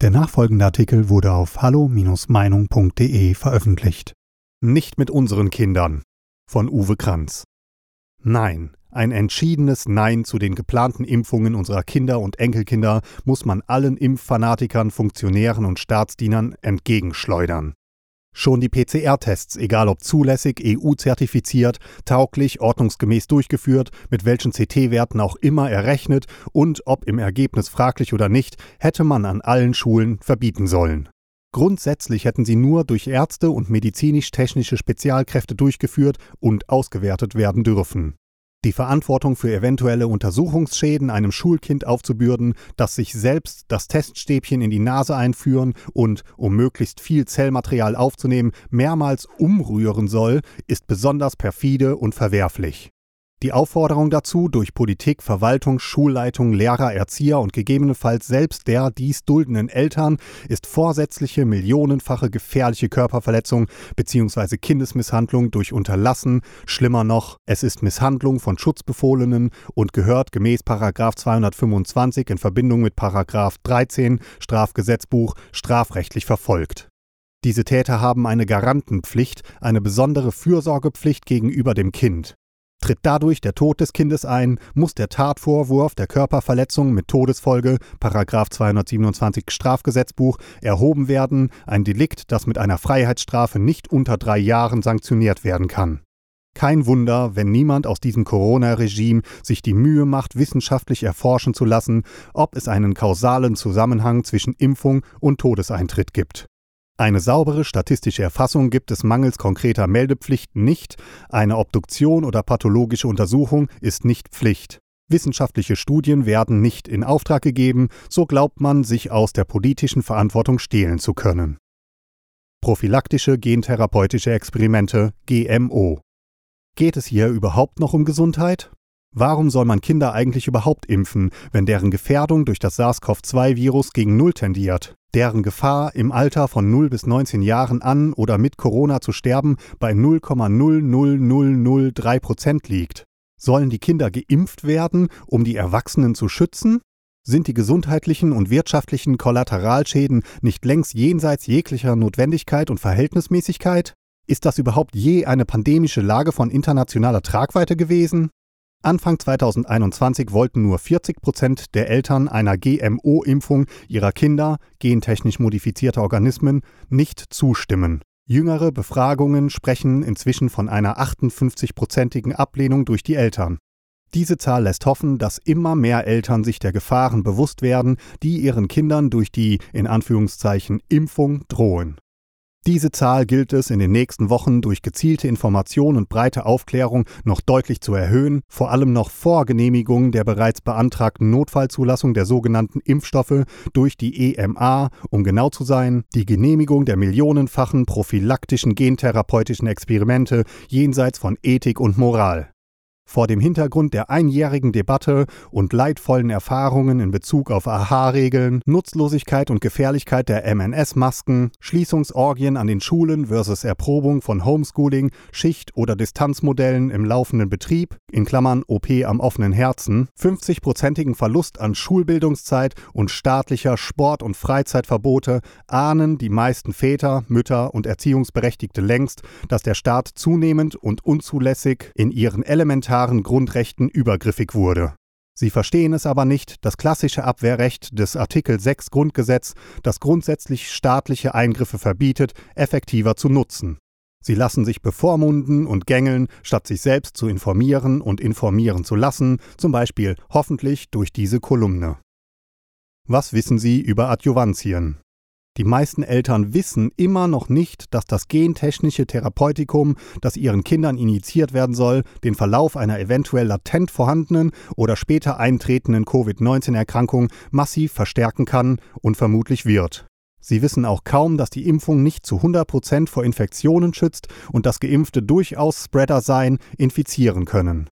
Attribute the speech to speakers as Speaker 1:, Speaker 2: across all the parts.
Speaker 1: Der nachfolgende Artikel wurde auf hallo-meinung.de veröffentlicht. Nicht mit unseren Kindern von Uwe Kranz. Nein, ein entschiedenes Nein zu den geplanten Impfungen unserer Kinder und Enkelkinder muss man allen Impffanatikern, Funktionären und Staatsdienern entgegenschleudern. Schon die PCR-Tests, egal ob zulässig, EU-zertifiziert, tauglich, ordnungsgemäß durchgeführt, mit welchen CT-Werten auch immer errechnet und ob im Ergebnis fraglich oder nicht, hätte man an allen Schulen verbieten sollen. Grundsätzlich hätten sie nur durch Ärzte und medizinisch-technische Spezialkräfte durchgeführt und ausgewertet werden dürfen die Verantwortung für eventuelle Untersuchungsschäden einem Schulkind aufzubürden, das sich selbst das Teststäbchen in die Nase einführen und, um möglichst viel Zellmaterial aufzunehmen, mehrmals umrühren soll, ist besonders perfide und verwerflich. Die Aufforderung dazu durch Politik, Verwaltung, Schulleitung, Lehrer, Erzieher und gegebenenfalls selbst der dies duldenden Eltern ist vorsätzliche millionenfache gefährliche Körperverletzung bzw. Kindesmisshandlung durch Unterlassen, schlimmer noch, es ist Misshandlung von Schutzbefohlenen und gehört gemäß 225 in Verbindung mit 13 Strafgesetzbuch strafrechtlich verfolgt. Diese Täter haben eine Garantenpflicht, eine besondere Fürsorgepflicht gegenüber dem Kind. Tritt dadurch der Tod des Kindes ein, muss der Tatvorwurf der Körperverletzung mit Todesfolge, 227 Strafgesetzbuch, erhoben werden, ein Delikt, das mit einer Freiheitsstrafe nicht unter drei Jahren sanktioniert werden kann. Kein Wunder, wenn niemand aus diesem Corona-Regime sich die Mühe macht, wissenschaftlich erforschen zu lassen, ob es einen kausalen Zusammenhang zwischen Impfung und Todeseintritt gibt. Eine saubere statistische Erfassung gibt es mangels konkreter Meldepflichten nicht, eine Obduktion oder pathologische Untersuchung ist nicht Pflicht. Wissenschaftliche Studien werden nicht in Auftrag gegeben, so glaubt man, sich aus der politischen Verantwortung stehlen zu können. Prophylaktische gentherapeutische Experimente GMO. Geht es hier überhaupt noch um Gesundheit? Warum soll man Kinder eigentlich überhaupt impfen, wenn deren Gefährdung durch das SARS-CoV-2-Virus gegen Null tendiert? deren Gefahr, im Alter von 0 bis 19 Jahren an oder mit Corona zu sterben, bei 0,00003 Prozent liegt. Sollen die Kinder geimpft werden, um die Erwachsenen zu schützen? Sind die gesundheitlichen und wirtschaftlichen Kollateralschäden nicht längst jenseits jeglicher Notwendigkeit und Verhältnismäßigkeit? Ist das überhaupt je eine pandemische Lage von internationaler Tragweite gewesen? Anfang 2021 wollten nur 40 Prozent der Eltern einer GMO-Impfung ihrer Kinder, gentechnisch modifizierter Organismen, nicht zustimmen. Jüngere Befragungen sprechen inzwischen von einer 58-prozentigen Ablehnung durch die Eltern. Diese Zahl lässt hoffen, dass immer mehr Eltern sich der Gefahren bewusst werden, die ihren Kindern durch die in Anführungszeichen Impfung drohen. Diese Zahl gilt es in den nächsten Wochen durch gezielte Information und breite Aufklärung noch deutlich zu erhöhen, vor allem noch vor Genehmigung der bereits beantragten Notfallzulassung der sogenannten Impfstoffe durch die EMA, um genau zu sein, die Genehmigung der millionenfachen prophylaktischen gentherapeutischen Experimente jenseits von Ethik und Moral. Vor dem Hintergrund der einjährigen Debatte und leidvollen Erfahrungen in Bezug auf AHA-Regeln, Nutzlosigkeit und Gefährlichkeit der MNS-Masken, Schließungsorgien an den Schulen versus Erprobung von Homeschooling, Schicht- oder Distanzmodellen im laufenden Betrieb, in Klammern OP am offenen Herzen, 50-prozentigen Verlust an Schulbildungszeit und staatlicher Sport- und Freizeitverbote ahnen die meisten Väter, Mütter und Erziehungsberechtigte längst, dass der Staat zunehmend und unzulässig in ihren elementaren elementaren Grundrechten übergriffig wurde. Sie verstehen es aber nicht, das klassische Abwehrrecht des Artikel 6 Grundgesetz, das grundsätzlich staatliche Eingriffe verbietet, effektiver zu nutzen. Sie lassen sich bevormunden und gängeln, statt sich selbst zu informieren und informieren zu lassen, zum Beispiel hoffentlich durch diese Kolumne. Was wissen Sie über Adjuvantien? Die meisten Eltern wissen immer noch nicht, dass das gentechnische Therapeutikum, das ihren Kindern injiziert werden soll, den Verlauf einer eventuell latent vorhandenen oder später eintretenden Covid-19-Erkrankung massiv verstärken kann und vermutlich wird. Sie wissen auch kaum, dass die Impfung nicht zu 100% vor Infektionen schützt und dass Geimpfte durchaus Spreader sein, infizieren können.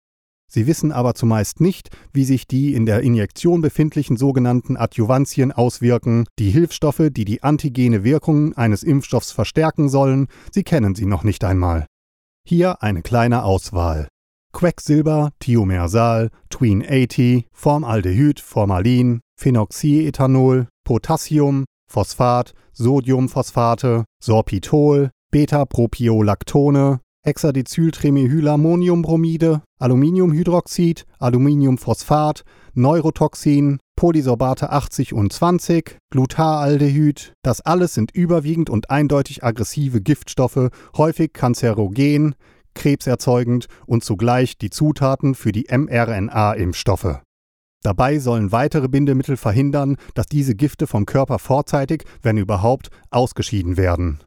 Speaker 1: Sie wissen aber zumeist nicht, wie sich die in der Injektion befindlichen sogenannten Adjuvantien auswirken, die Hilfsstoffe, die die antigene Wirkung eines Impfstoffs verstärken sollen, sie kennen sie noch nicht einmal. Hier eine kleine Auswahl. Quecksilber, Thiomersal, Tween 80, Formaldehyd, Formalin, Phenoxyethanol, Potassium, Phosphat, Sodiumphosphate, Sorbitol, Beta-Propiolactone, Hexadecyltremehyammoniumbromide, Aluminiumhydroxid, Aluminiumphosphat, Neurotoxin, Polysorbate 80 und 20, Glutaraldehyd, das alles sind überwiegend und eindeutig aggressive Giftstoffe, häufig kanzerogen, krebserzeugend und zugleich die Zutaten für die mRNA-Impfstoffe. Dabei sollen weitere Bindemittel verhindern, dass diese Gifte vom Körper vorzeitig, wenn überhaupt, ausgeschieden werden.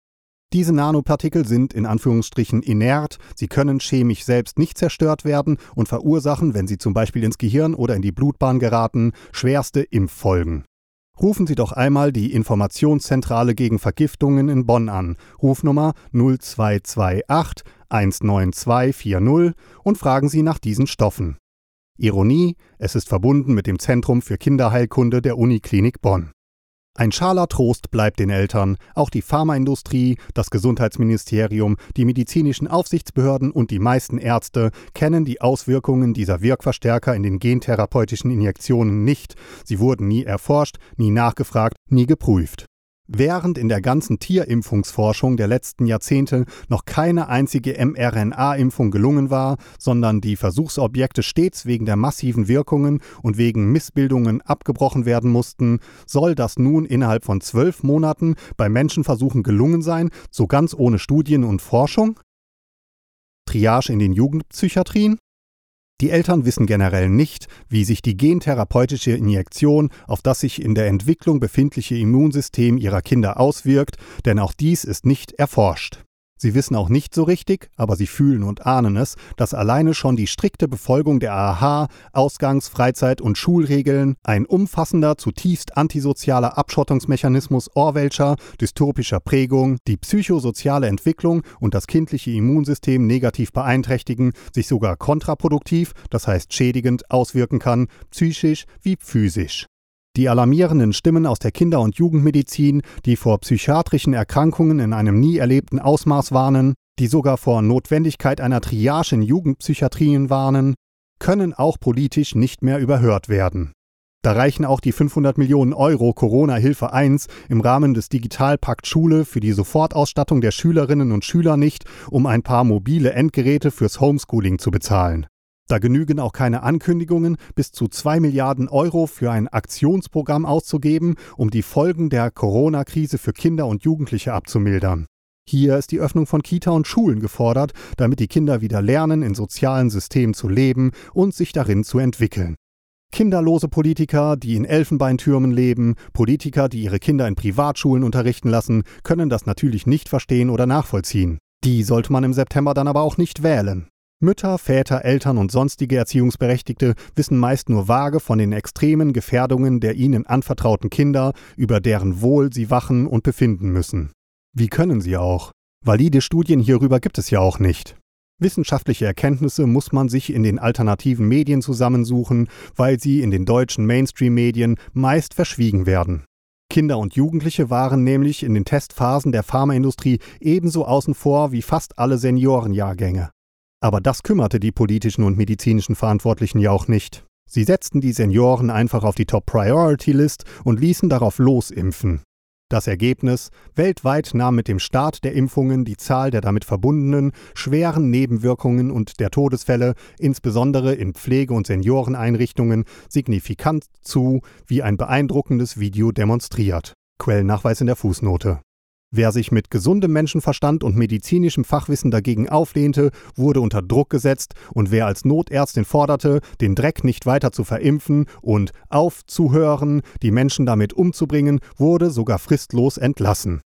Speaker 1: Diese Nanopartikel sind in Anführungsstrichen inert, sie können chemisch selbst nicht zerstört werden und verursachen, wenn sie zum Beispiel ins Gehirn oder in die Blutbahn geraten, schwerste Impffolgen. Rufen Sie doch einmal die Informationszentrale gegen Vergiftungen in Bonn an, Rufnummer 0228 19240 und fragen Sie nach diesen Stoffen. Ironie, es ist verbunden mit dem Zentrum für Kinderheilkunde der Uniklinik Bonn. Ein schaler Trost bleibt den Eltern. Auch die Pharmaindustrie, das Gesundheitsministerium, die medizinischen Aufsichtsbehörden und die meisten Ärzte kennen die Auswirkungen dieser Wirkverstärker in den gentherapeutischen Injektionen nicht. Sie wurden nie erforscht, nie nachgefragt, nie geprüft. Während in der ganzen Tierimpfungsforschung der letzten Jahrzehnte noch keine einzige mRNA-Impfung gelungen war, sondern die Versuchsobjekte stets wegen der massiven Wirkungen und wegen Missbildungen abgebrochen werden mussten, soll das nun innerhalb von zwölf Monaten bei Menschenversuchen gelungen sein, so ganz ohne Studien und Forschung? Triage in den Jugendpsychiatrien? Die Eltern wissen generell nicht, wie sich die gentherapeutische Injektion auf das sich in der Entwicklung befindliche Immunsystem ihrer Kinder auswirkt, denn auch dies ist nicht erforscht. Sie wissen auch nicht so richtig, aber sie fühlen und ahnen es, dass alleine schon die strikte Befolgung der AHA, Ausgangs-, Freizeit- und Schulregeln, ein umfassender, zutiefst antisozialer Abschottungsmechanismus Orwellscher, dystopischer Prägung, die psychosoziale Entwicklung und das kindliche Immunsystem negativ beeinträchtigen, sich sogar kontraproduktiv, das heißt schädigend, auswirken kann, psychisch wie physisch. Die alarmierenden Stimmen aus der Kinder- und Jugendmedizin, die vor psychiatrischen Erkrankungen in einem nie erlebten Ausmaß warnen, die sogar vor Notwendigkeit einer Triage in Jugendpsychiatrien warnen, können auch politisch nicht mehr überhört werden. Da reichen auch die 500 Millionen Euro Corona-Hilfe 1 im Rahmen des Digitalpakt Schule für die Sofortausstattung der Schülerinnen und Schüler nicht, um ein paar mobile Endgeräte fürs Homeschooling zu bezahlen. Da genügen auch keine Ankündigungen, bis zu 2 Milliarden Euro für ein Aktionsprogramm auszugeben, um die Folgen der Corona-Krise für Kinder und Jugendliche abzumildern. Hier ist die Öffnung von Kita und Schulen gefordert, damit die Kinder wieder lernen, in sozialen Systemen zu leben und sich darin zu entwickeln. Kinderlose Politiker, die in Elfenbeintürmen leben, Politiker, die ihre Kinder in Privatschulen unterrichten lassen, können das natürlich nicht verstehen oder nachvollziehen. Die sollte man im September dann aber auch nicht wählen. Mütter, Väter, Eltern und sonstige Erziehungsberechtigte wissen meist nur vage von den extremen Gefährdungen der ihnen anvertrauten Kinder, über deren Wohl sie wachen und befinden müssen. Wie können sie auch? Valide Studien hierüber gibt es ja auch nicht. Wissenschaftliche Erkenntnisse muss man sich in den alternativen Medien zusammensuchen, weil sie in den deutschen Mainstream-Medien meist verschwiegen werden. Kinder und Jugendliche waren nämlich in den Testphasen der Pharmaindustrie ebenso außen vor wie fast alle Seniorenjahrgänge. Aber das kümmerte die politischen und medizinischen Verantwortlichen ja auch nicht. Sie setzten die Senioren einfach auf die Top-Priority-List und ließen darauf losimpfen. Das Ergebnis: Weltweit nahm mit dem Start der Impfungen die Zahl der damit verbundenen schweren Nebenwirkungen und der Todesfälle, insbesondere in Pflege- und Senioreneinrichtungen, signifikant zu, wie ein beeindruckendes Video demonstriert. Quellennachweis in der Fußnote. Wer sich mit gesundem Menschenverstand und medizinischem Fachwissen dagegen auflehnte, wurde unter Druck gesetzt und wer als Notärztin forderte, den Dreck nicht weiter zu verimpfen und aufzuhören, die Menschen damit umzubringen, wurde sogar fristlos entlassen.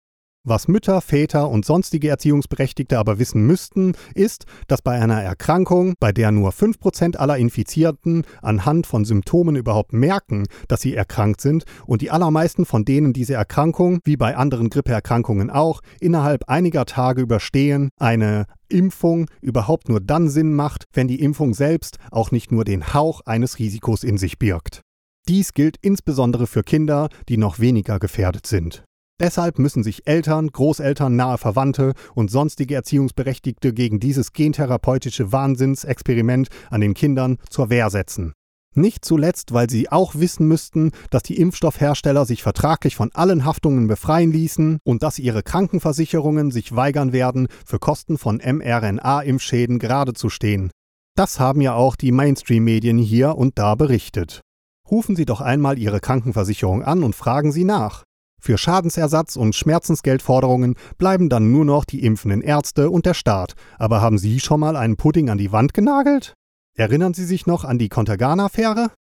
Speaker 1: Was Mütter, Väter und sonstige Erziehungsberechtigte aber wissen müssten, ist, dass bei einer Erkrankung, bei der nur 5% aller Infizierten anhand von Symptomen überhaupt merken, dass sie erkrankt sind und die allermeisten von denen diese Erkrankung, wie bei anderen Grippeerkrankungen auch, innerhalb einiger Tage überstehen, eine Impfung überhaupt nur dann Sinn macht, wenn die Impfung selbst auch nicht nur den Hauch eines Risikos in sich birgt. Dies gilt insbesondere für Kinder, die noch weniger gefährdet sind. Deshalb müssen sich Eltern, Großeltern, nahe Verwandte und sonstige Erziehungsberechtigte gegen dieses gentherapeutische Wahnsinnsexperiment an den Kindern zur Wehr setzen. Nicht zuletzt, weil sie auch wissen müssten, dass die Impfstoffhersteller sich vertraglich von allen Haftungen befreien ließen und dass ihre Krankenversicherungen sich weigern werden, für Kosten von mRNA-Impfschäden gerade zu stehen. Das haben ja auch die Mainstream-Medien hier und da berichtet. Rufen Sie doch einmal Ihre Krankenversicherung an und fragen Sie nach. Für Schadensersatz und Schmerzensgeldforderungen bleiben dann nur noch die impfenden Ärzte und der Staat. Aber haben Sie schon mal einen Pudding an die Wand genagelt? Erinnern Sie sich noch an die Contergan-Affäre?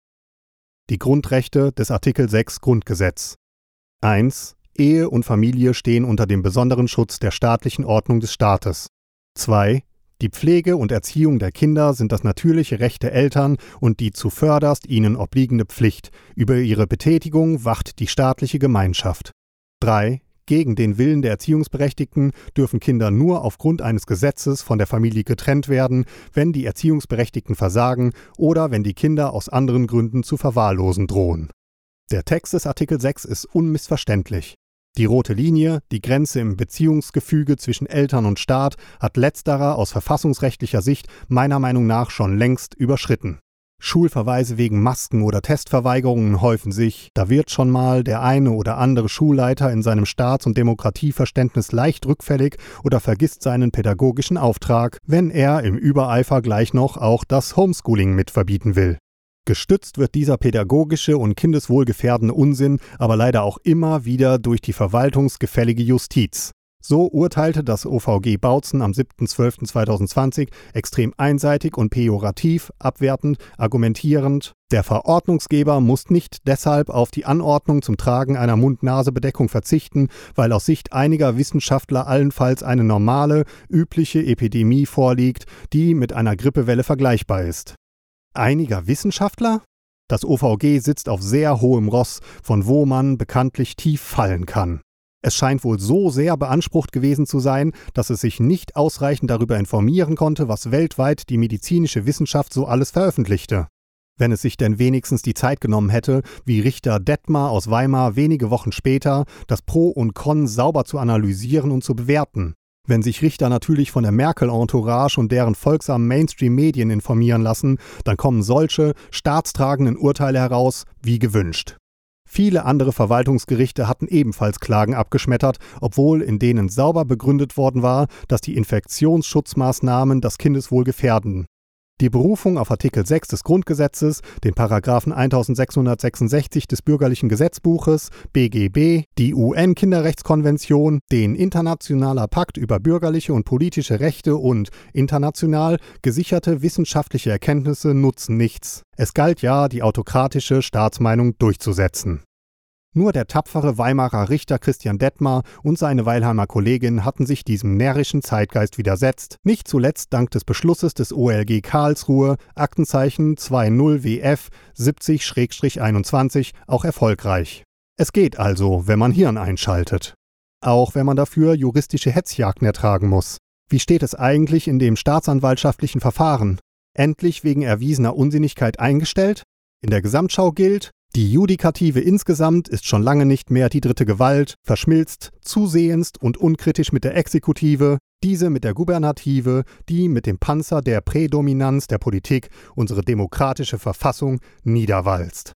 Speaker 1: Die Grundrechte des Artikel 6 Grundgesetz. 1. Ehe und Familie stehen unter dem besonderen Schutz der staatlichen Ordnung des Staates. 2. Die Pflege und Erziehung der Kinder sind das natürliche Recht der Eltern und die zuvörderst ihnen obliegende Pflicht. Über ihre Betätigung wacht die staatliche Gemeinschaft. 3. Gegen den Willen der Erziehungsberechtigten dürfen Kinder nur aufgrund eines Gesetzes von der Familie getrennt werden, wenn die Erziehungsberechtigten versagen oder wenn die Kinder aus anderen Gründen zu verwahrlosen drohen. Der Text des Artikel 6 ist unmissverständlich. Die rote Linie, die Grenze im Beziehungsgefüge zwischen Eltern und Staat, hat letzterer aus verfassungsrechtlicher Sicht meiner Meinung nach schon längst überschritten. Schulverweise wegen Masken oder Testverweigerungen häufen sich, da wird schon mal der eine oder andere Schulleiter in seinem Staats- und Demokratieverständnis leicht rückfällig oder vergisst seinen pädagogischen Auftrag, wenn er im Übereifer gleich noch auch das Homeschooling mit verbieten will. Gestützt wird dieser pädagogische und kindeswohlgefährdende Unsinn aber leider auch immer wieder durch die verwaltungsgefällige Justiz. So urteilte das OVG Bautzen am 7.12.2020 extrem einseitig und pejorativ, abwertend, argumentierend, der Verordnungsgeber muss nicht deshalb auf die Anordnung zum Tragen einer Mund-Nase-Bedeckung verzichten, weil aus Sicht einiger Wissenschaftler allenfalls eine normale, übliche Epidemie vorliegt, die mit einer Grippewelle vergleichbar ist. Einiger Wissenschaftler? Das OVG sitzt auf sehr hohem Ross, von wo man bekanntlich tief fallen kann. Es scheint wohl so sehr beansprucht gewesen zu sein, dass es sich nicht ausreichend darüber informieren konnte, was weltweit die medizinische Wissenschaft so alles veröffentlichte. Wenn es sich denn wenigstens die Zeit genommen hätte, wie Richter Detmar aus Weimar wenige Wochen später, das Pro und Con sauber zu analysieren und zu bewerten. Wenn sich Richter natürlich von der Merkel-Entourage und deren folgsamen Mainstream-Medien informieren lassen, dann kommen solche staatstragenden Urteile heraus wie gewünscht. Viele andere Verwaltungsgerichte hatten ebenfalls Klagen abgeschmettert, obwohl in denen sauber begründet worden war, dass die Infektionsschutzmaßnahmen das Kindeswohl gefährden. Die Berufung auf Artikel 6 des Grundgesetzes, den Paragraphen 1666 des Bürgerlichen Gesetzbuches, BGB, die UN-Kinderrechtskonvention, den Internationaler Pakt über bürgerliche und politische Rechte und international gesicherte wissenschaftliche Erkenntnisse nutzen nichts. Es galt ja, die autokratische Staatsmeinung durchzusetzen. Nur der tapfere Weimarer Richter Christian Detmar und seine Weilheimer Kollegin hatten sich diesem närrischen Zeitgeist widersetzt, nicht zuletzt dank des Beschlusses des OLG Karlsruhe, Aktenzeichen 20WF 70-21, auch erfolgreich. Es geht also, wenn man Hirn einschaltet. Auch wenn man dafür juristische Hetzjagden ertragen muss. Wie steht es eigentlich in dem staatsanwaltschaftlichen Verfahren? Endlich wegen erwiesener Unsinnigkeit eingestellt? In der Gesamtschau gilt, die Judikative insgesamt ist schon lange nicht mehr die dritte Gewalt, verschmilzt zusehends und unkritisch mit der Exekutive, diese mit der Gubernative, die mit dem Panzer der Prädominanz der Politik unsere demokratische Verfassung niederwalzt.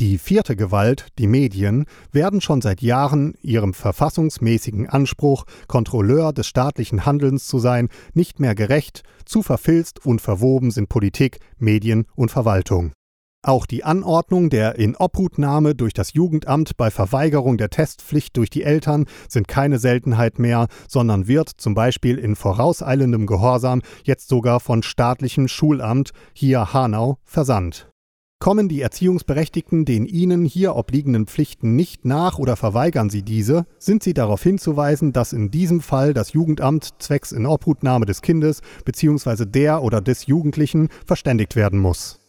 Speaker 1: Die vierte Gewalt, die Medien, werden schon seit Jahren ihrem verfassungsmäßigen Anspruch, Kontrolleur des staatlichen Handelns zu sein, nicht mehr gerecht, zu verfilzt und verwoben sind Politik, Medien und Verwaltung. Auch die Anordnung der Inobhutnahme durch das Jugendamt bei Verweigerung der Testpflicht durch die Eltern sind keine Seltenheit mehr, sondern wird zum Beispiel in vorauseilendem Gehorsam jetzt sogar von staatlichem Schulamt, hier Hanau, versandt. Kommen die Erziehungsberechtigten den ihnen hier obliegenden Pflichten nicht nach oder verweigern sie diese, sind sie darauf hinzuweisen, dass in diesem Fall das Jugendamt zwecks Inobhutnahme des Kindes bzw. der oder des Jugendlichen verständigt werden muss.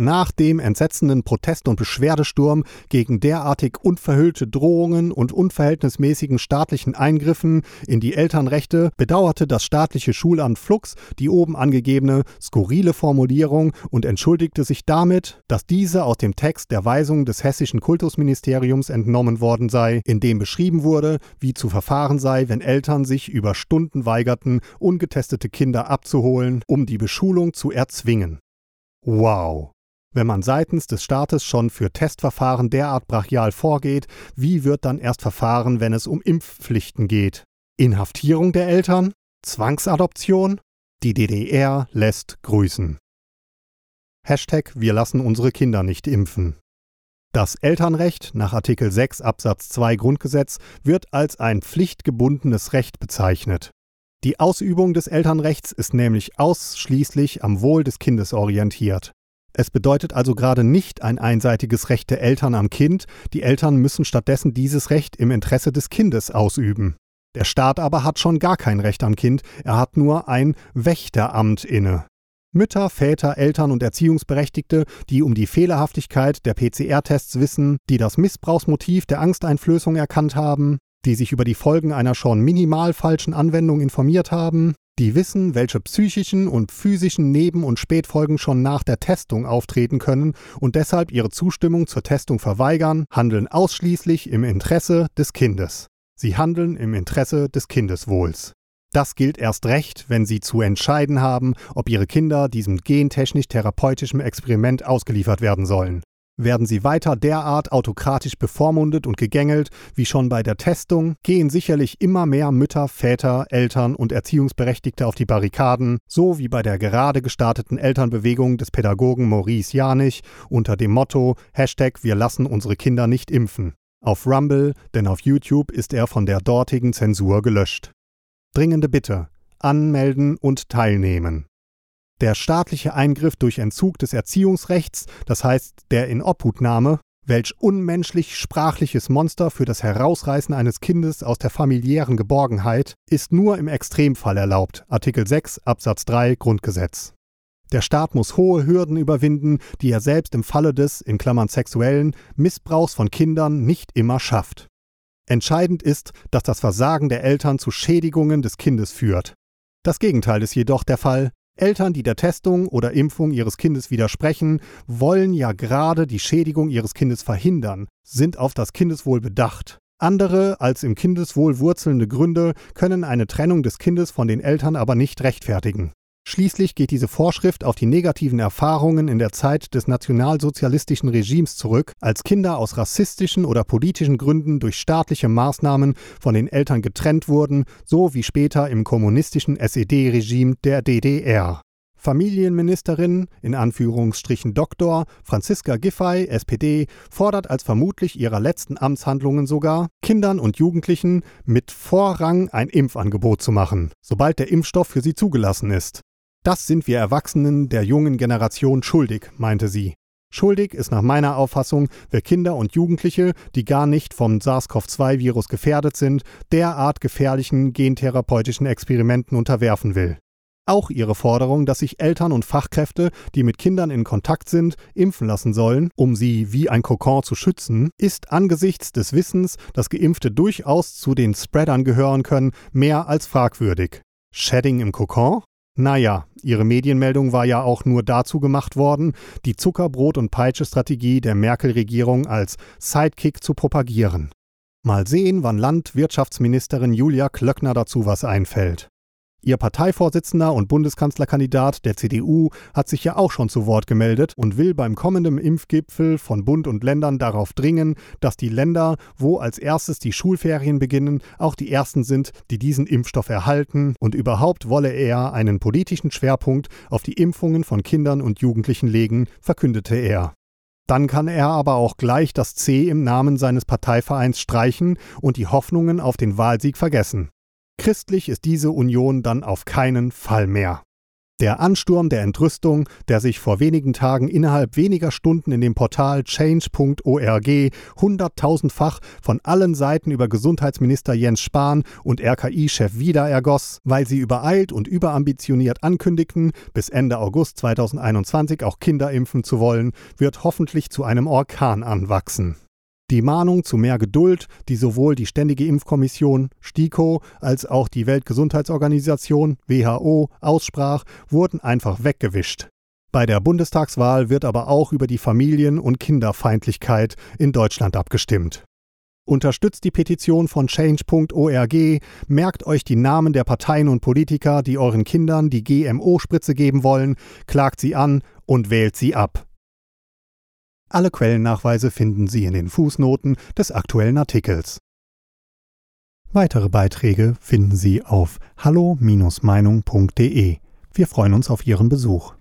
Speaker 1: Nach dem entsetzenden Protest- und Beschwerdesturm gegen derartig unverhüllte Drohungen und unverhältnismäßigen staatlichen Eingriffen in die Elternrechte bedauerte das staatliche Schulamt Flux die oben angegebene skurrile Formulierung und entschuldigte sich damit, dass diese aus dem Text der Weisung des hessischen Kultusministeriums entnommen worden sei, in dem beschrieben wurde, wie zu verfahren sei, wenn Eltern sich über Stunden weigerten, ungetestete Kinder abzuholen, um die Beschulung zu erzwingen. Wow. Wenn man seitens des Staates schon für Testverfahren derart brachial vorgeht, wie wird dann erst verfahren, wenn es um Impfpflichten geht? Inhaftierung der Eltern? Zwangsadoption? Die DDR lässt grüßen. Hashtag Wir lassen unsere Kinder nicht impfen. Das Elternrecht nach Artikel 6 Absatz 2 Grundgesetz wird als ein pflichtgebundenes Recht bezeichnet. Die Ausübung des Elternrechts ist nämlich ausschließlich am Wohl des Kindes orientiert. Es bedeutet also gerade nicht ein einseitiges Recht der Eltern am Kind, die Eltern müssen stattdessen dieses Recht im Interesse des Kindes ausüben. Der Staat aber hat schon gar kein Recht am Kind, er hat nur ein Wächteramt inne. Mütter, Väter, Eltern und Erziehungsberechtigte, die um die Fehlerhaftigkeit der PCR-Tests wissen, die das Missbrauchsmotiv der Angsteinflößung erkannt haben, die sich über die Folgen einer schon minimal falschen Anwendung informiert haben, die wissen, welche psychischen und physischen Neben- und Spätfolgen schon nach der Testung auftreten können und deshalb ihre Zustimmung zur Testung verweigern, handeln ausschließlich im Interesse des Kindes. Sie handeln im Interesse des Kindeswohls. Das gilt erst recht, wenn Sie zu entscheiden haben, ob Ihre Kinder diesem gentechnisch-therapeutischen Experiment ausgeliefert werden sollen. Werden sie weiter derart autokratisch bevormundet und gegängelt wie schon bei der Testung, gehen sicherlich immer mehr Mütter, Väter, Eltern und Erziehungsberechtigte auf die Barrikaden, so wie bei der gerade gestarteten Elternbewegung des Pädagogen Maurice Janich unter dem Motto Hashtag Wir lassen unsere Kinder nicht impfen. Auf Rumble, denn auf YouTube ist er von der dortigen Zensur gelöscht. Dringende Bitte: Anmelden und teilnehmen. Der staatliche Eingriff durch Entzug des Erziehungsrechts, das heißt der Inobhutnahme, welch unmenschlich sprachliches Monster für das Herausreißen eines Kindes aus der familiären Geborgenheit, ist nur im Extremfall erlaubt. Artikel 6 Absatz 3 Grundgesetz. Der Staat muss hohe Hürden überwinden, die er selbst im Falle des, in Klammern sexuellen, Missbrauchs von Kindern nicht immer schafft. Entscheidend ist, dass das Versagen der Eltern zu Schädigungen des Kindes führt. Das Gegenteil ist jedoch der Fall. Eltern, die der Testung oder Impfung ihres Kindes widersprechen, wollen ja gerade die Schädigung ihres Kindes verhindern, sind auf das Kindeswohl bedacht. Andere als im Kindeswohl wurzelnde Gründe können eine Trennung des Kindes von den Eltern aber nicht rechtfertigen. Schließlich geht diese Vorschrift auf die negativen Erfahrungen in der Zeit des nationalsozialistischen Regimes zurück, als Kinder aus rassistischen oder politischen Gründen durch staatliche Maßnahmen von den Eltern getrennt wurden, so wie später im kommunistischen SED-Regime der DDR. Familienministerin, in Anführungsstrichen Doktor, Franziska Giffey, SPD, fordert als vermutlich ihrer letzten Amtshandlungen sogar, Kindern und Jugendlichen mit Vorrang ein Impfangebot zu machen, sobald der Impfstoff für sie zugelassen ist. Das sind wir Erwachsenen der jungen Generation schuldig, meinte sie. Schuldig ist nach meiner Auffassung, wer Kinder und Jugendliche, die gar nicht vom SARS-CoV-2-Virus gefährdet sind, derart gefährlichen gentherapeutischen Experimenten unterwerfen will. Auch ihre Forderung, dass sich Eltern und Fachkräfte, die mit Kindern in Kontakt sind, impfen lassen sollen, um sie wie ein Kokon zu schützen, ist angesichts des Wissens, dass Geimpfte durchaus zu den Spreadern gehören können, mehr als fragwürdig. Shedding im Kokon? Naja, ihre Medienmeldung war ja auch nur dazu gemacht worden, die Zuckerbrot- und Peitsche-Strategie der Merkel-Regierung als Sidekick zu propagieren. Mal sehen, wann Landwirtschaftsministerin Julia Klöckner dazu was einfällt. Ihr Parteivorsitzender und Bundeskanzlerkandidat der CDU hat sich ja auch schon zu Wort gemeldet und will beim kommenden Impfgipfel von Bund und Ländern darauf dringen, dass die Länder, wo als erstes die Schulferien beginnen, auch die ersten sind, die diesen Impfstoff erhalten und überhaupt wolle er einen politischen Schwerpunkt auf die Impfungen von Kindern und Jugendlichen legen, verkündete er. Dann kann er aber auch gleich das C im Namen seines Parteivereins streichen und die Hoffnungen auf den Wahlsieg vergessen. Christlich ist diese Union dann auf keinen Fall mehr. Der Ansturm der Entrüstung, der sich vor wenigen Tagen innerhalb weniger Stunden in dem Portal change.org hunderttausendfach von allen Seiten über Gesundheitsminister Jens Spahn und RKI-Chef wieder ergoss, weil sie übereilt und überambitioniert ankündigten, bis Ende August 2021 auch Kinder impfen zu wollen, wird hoffentlich zu einem Orkan anwachsen. Die Mahnung zu mehr Geduld, die sowohl die Ständige Impfkommission STIKO als auch die Weltgesundheitsorganisation WHO aussprach, wurden einfach weggewischt. Bei der Bundestagswahl wird aber auch über die Familien- und Kinderfeindlichkeit in Deutschland abgestimmt. Unterstützt die Petition von change.org, merkt euch die Namen der Parteien und Politiker, die euren Kindern die GMO-Spritze geben wollen, klagt sie an und wählt sie ab. Alle Quellennachweise finden Sie in den Fußnoten des aktuellen Artikels. Weitere Beiträge finden Sie auf hallo-meinung.de. Wir freuen uns auf Ihren Besuch.